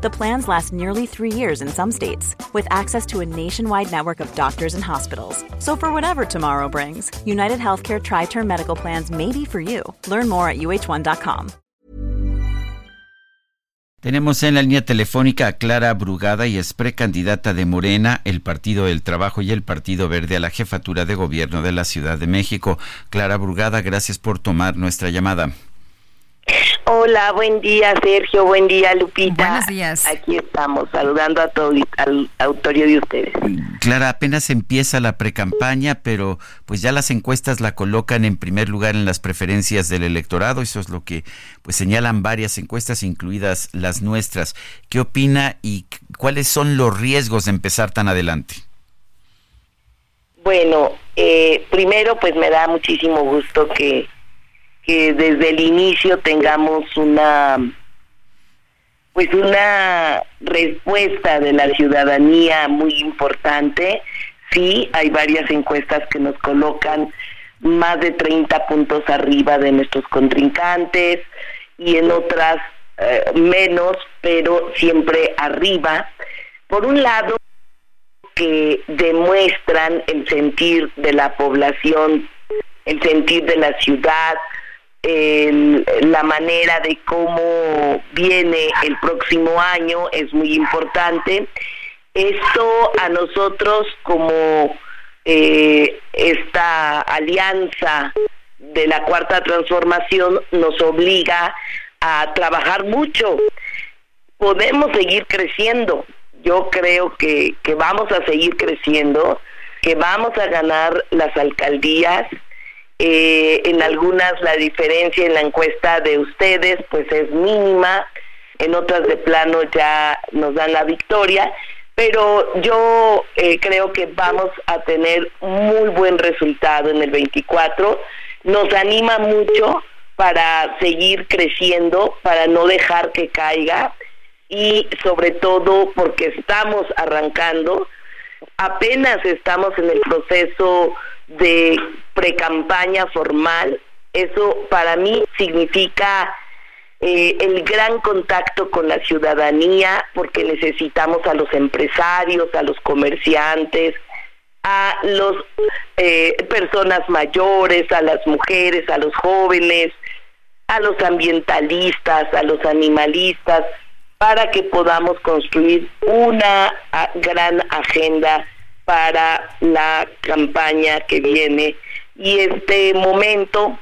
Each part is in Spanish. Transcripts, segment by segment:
The plans last nearly three years in some states, with access to a nationwide network of doctors and hospitals. So, for whatever tomorrow brings, United Healthcare Tri Term Medical Plans may be for you. Learn more at uh1.com. Tenemos en la línea telefónica a Clara Brugada y es precandidata de Morena, el Partido del Trabajo y el Partido Verde a la jefatura de gobierno de la Ciudad de México. Clara Brugada, gracias por tomar nuestra llamada. Hola, buen día Sergio, buen día Lupita. Buenos días. Aquí estamos saludando a todo al auditorio de ustedes. Clara, apenas empieza la precampaña, pero pues ya las encuestas la colocan en primer lugar en las preferencias del electorado, eso es lo que pues señalan varias encuestas incluidas las nuestras. ¿Qué opina y cuáles son los riesgos de empezar tan adelante? Bueno, eh, primero pues me da muchísimo gusto que que desde el inicio tengamos una pues una respuesta de la ciudadanía muy importante. Sí, hay varias encuestas que nos colocan más de 30 puntos arriba de nuestros contrincantes y en otras eh, menos, pero siempre arriba. Por un lado, que demuestran el sentir de la población, el sentir de la ciudad, la manera de cómo viene el próximo año es muy importante. Esto a nosotros como eh, esta alianza de la cuarta transformación nos obliga a trabajar mucho. Podemos seguir creciendo. Yo creo que, que vamos a seguir creciendo, que vamos a ganar las alcaldías, eh, en algunas la diferencia en la encuesta de ustedes pues es mínima, en otras de plano ya nos dan la victoria, pero yo eh, creo que vamos a tener muy buen resultado en el 24. Nos anima mucho para seguir creciendo, para no dejar que caiga y sobre todo porque estamos arrancando, apenas estamos en el proceso de precampaña formal. Eso para mí significa eh, el gran contacto con la ciudadanía, porque necesitamos a los empresarios, a los comerciantes, a las eh, personas mayores, a las mujeres, a los jóvenes, a los ambientalistas, a los animalistas, para que podamos construir una gran agenda para la campaña que viene y este momento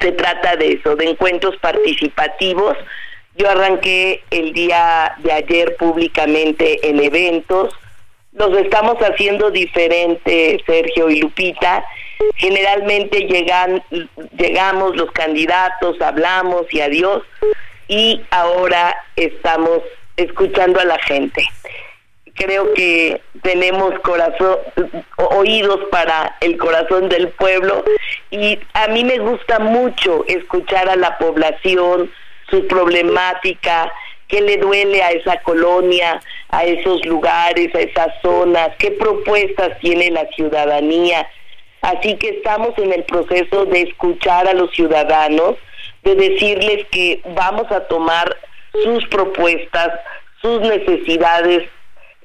se trata de eso, de encuentros participativos. Yo arranqué el día de ayer públicamente en eventos. Los estamos haciendo diferente, Sergio y Lupita. Generalmente llegan, llegamos los candidatos, hablamos y adiós. Y ahora estamos escuchando a la gente creo que tenemos oídos para el corazón del pueblo y a mí me gusta mucho escuchar a la población, su problemática, qué le duele a esa colonia, a esos lugares, a esas zonas, qué propuestas tiene la ciudadanía. Así que estamos en el proceso de escuchar a los ciudadanos, de decirles que vamos a tomar sus propuestas, sus necesidades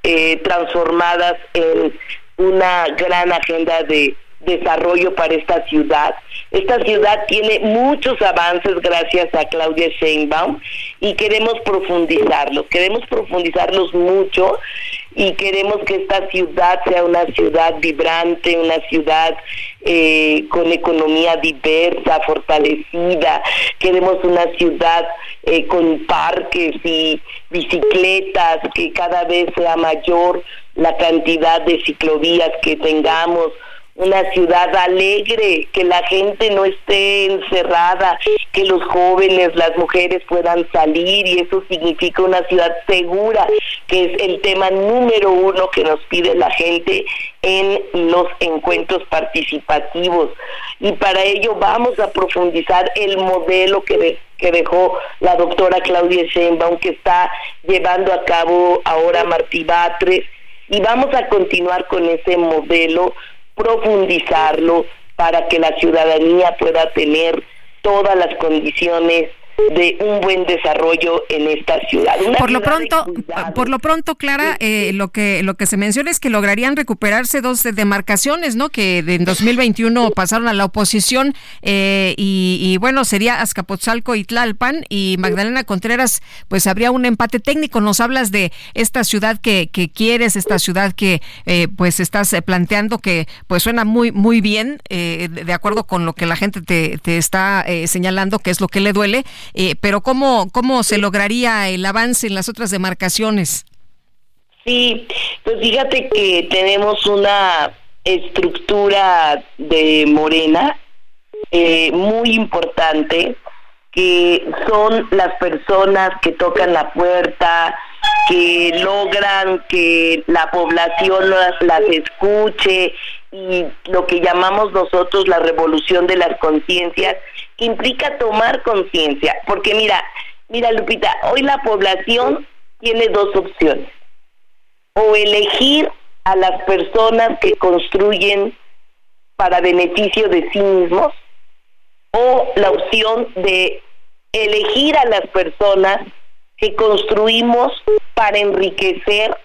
eh, transformadas en una gran agenda de desarrollo para esta ciudad. Esta ciudad tiene muchos avances gracias a Claudia Sheinbaum y queremos profundizarlos, queremos profundizarlos mucho y queremos que esta ciudad sea una ciudad vibrante, una ciudad eh, con economía diversa, fortalecida. Queremos una ciudad eh, con parques y bicicletas, que cada vez sea mayor la cantidad de ciclovías que tengamos una ciudad alegre, que la gente no esté encerrada, que los jóvenes, las mujeres puedan salir y eso significa una ciudad segura, que es el tema número uno que nos pide la gente en los encuentros participativos. Y para ello vamos a profundizar el modelo que que dejó la doctora Claudia Sheinbaum, que está llevando a cabo ahora Martí Batres, y vamos a continuar con ese modelo, profundizarlo para que la ciudadanía pueda tener todas las condiciones de un buen desarrollo en esta ciudad. por lo pronto, por lo pronto, Clara, eh, lo que lo que se menciona es que lograrían recuperarse dos demarcaciones, ¿no? Que en 2021 pasaron a la oposición eh, y, bueno sería Azcapotzalco y Tlalpan y Magdalena Contreras, pues habría un empate técnico. Nos hablas de esta ciudad que, que quieres, esta ciudad que eh, pues estás planteando que pues suena muy muy bien de acuerdo con lo que la gente te, te está señalando que es lo que le duele. Eh, pero ¿cómo, ¿cómo se lograría el avance en las otras demarcaciones? Sí, pues fíjate que tenemos una estructura de Morena eh, muy importante, que son las personas que tocan la puerta, que logran que la población las, las escuche y lo que llamamos nosotros la revolución de las conciencias, implica tomar conciencia, porque mira, mira Lupita, hoy la población tiene dos opciones, o elegir a las personas que construyen para beneficio de sí mismos, o la opción de elegir a las personas que construimos para enriquecer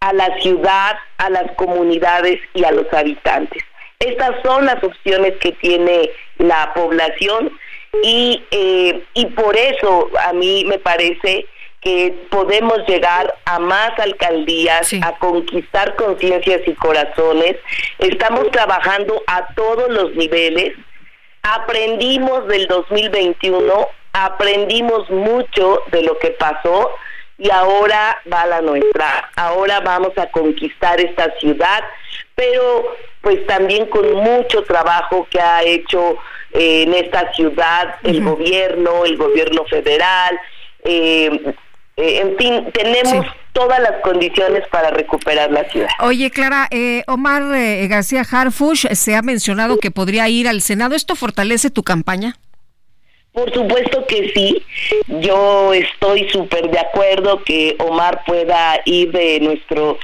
a la ciudad, a las comunidades y a los habitantes. Estas son las opciones que tiene la población y, eh, y por eso a mí me parece que podemos llegar a más alcaldías, a conquistar conciencias y corazones. Estamos trabajando a todos los niveles. Aprendimos del 2021, aprendimos mucho de lo que pasó y ahora va la nuestra. Ahora vamos a conquistar esta ciudad, pero pues también con mucho trabajo que ha hecho eh, en esta ciudad el gobierno, el gobierno federal, eh, eh, en fin, tenemos todas las condiciones para recuperar la ciudad. Oye, Clara, Omar García Harfush se ha mencionado que podría ir al Senado. ¿Esto fortalece tu campaña? Por supuesto que sí. Yo estoy súper de acuerdo que Omar pueda ir de nuestro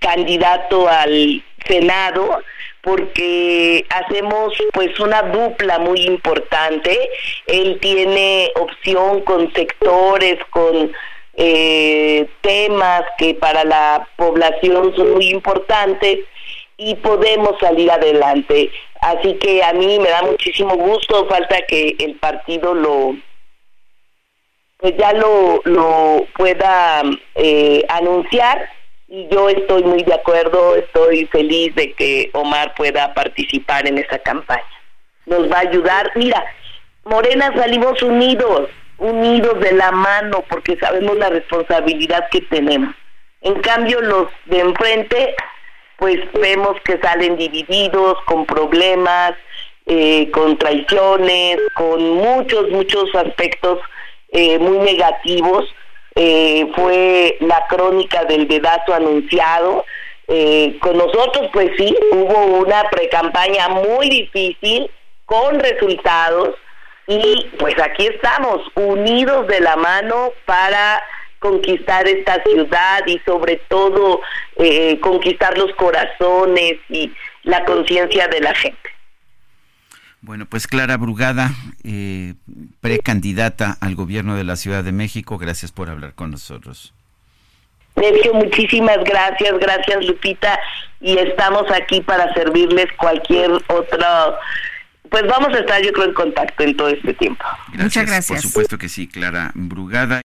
candidato al Senado porque hacemos pues una dupla muy importante. Él tiene opción con sectores, con eh, temas que para la población son muy importantes y podemos salir adelante. Así que a mí me da muchísimo gusto, falta que el partido lo pues ya lo, lo pueda eh, anunciar y yo estoy muy de acuerdo, estoy feliz de que Omar pueda participar en esa campaña. Nos va a ayudar. Mira, Morena salimos unidos, unidos de la mano, porque sabemos la responsabilidad que tenemos. En cambio, los de enfrente, pues vemos que salen divididos, con problemas, eh, con traiciones, con muchos, muchos aspectos eh, muy negativos eh, fue la crónica del dedazo anunciado. Eh, con nosotros, pues sí, hubo una precampaña muy difícil, con resultados, y pues aquí estamos, unidos de la mano para conquistar esta ciudad y sobre todo eh, conquistar los corazones y la conciencia de la gente. Bueno, pues Clara Brugada, eh, precandidata al gobierno de la Ciudad de México, gracias por hablar con nosotros. Sergio, muchísimas gracias, gracias Lupita, y estamos aquí para servirles cualquier otro, pues vamos a estar yo creo en contacto en todo este tiempo. Muchas gracias. Por supuesto que sí, Clara Brugada.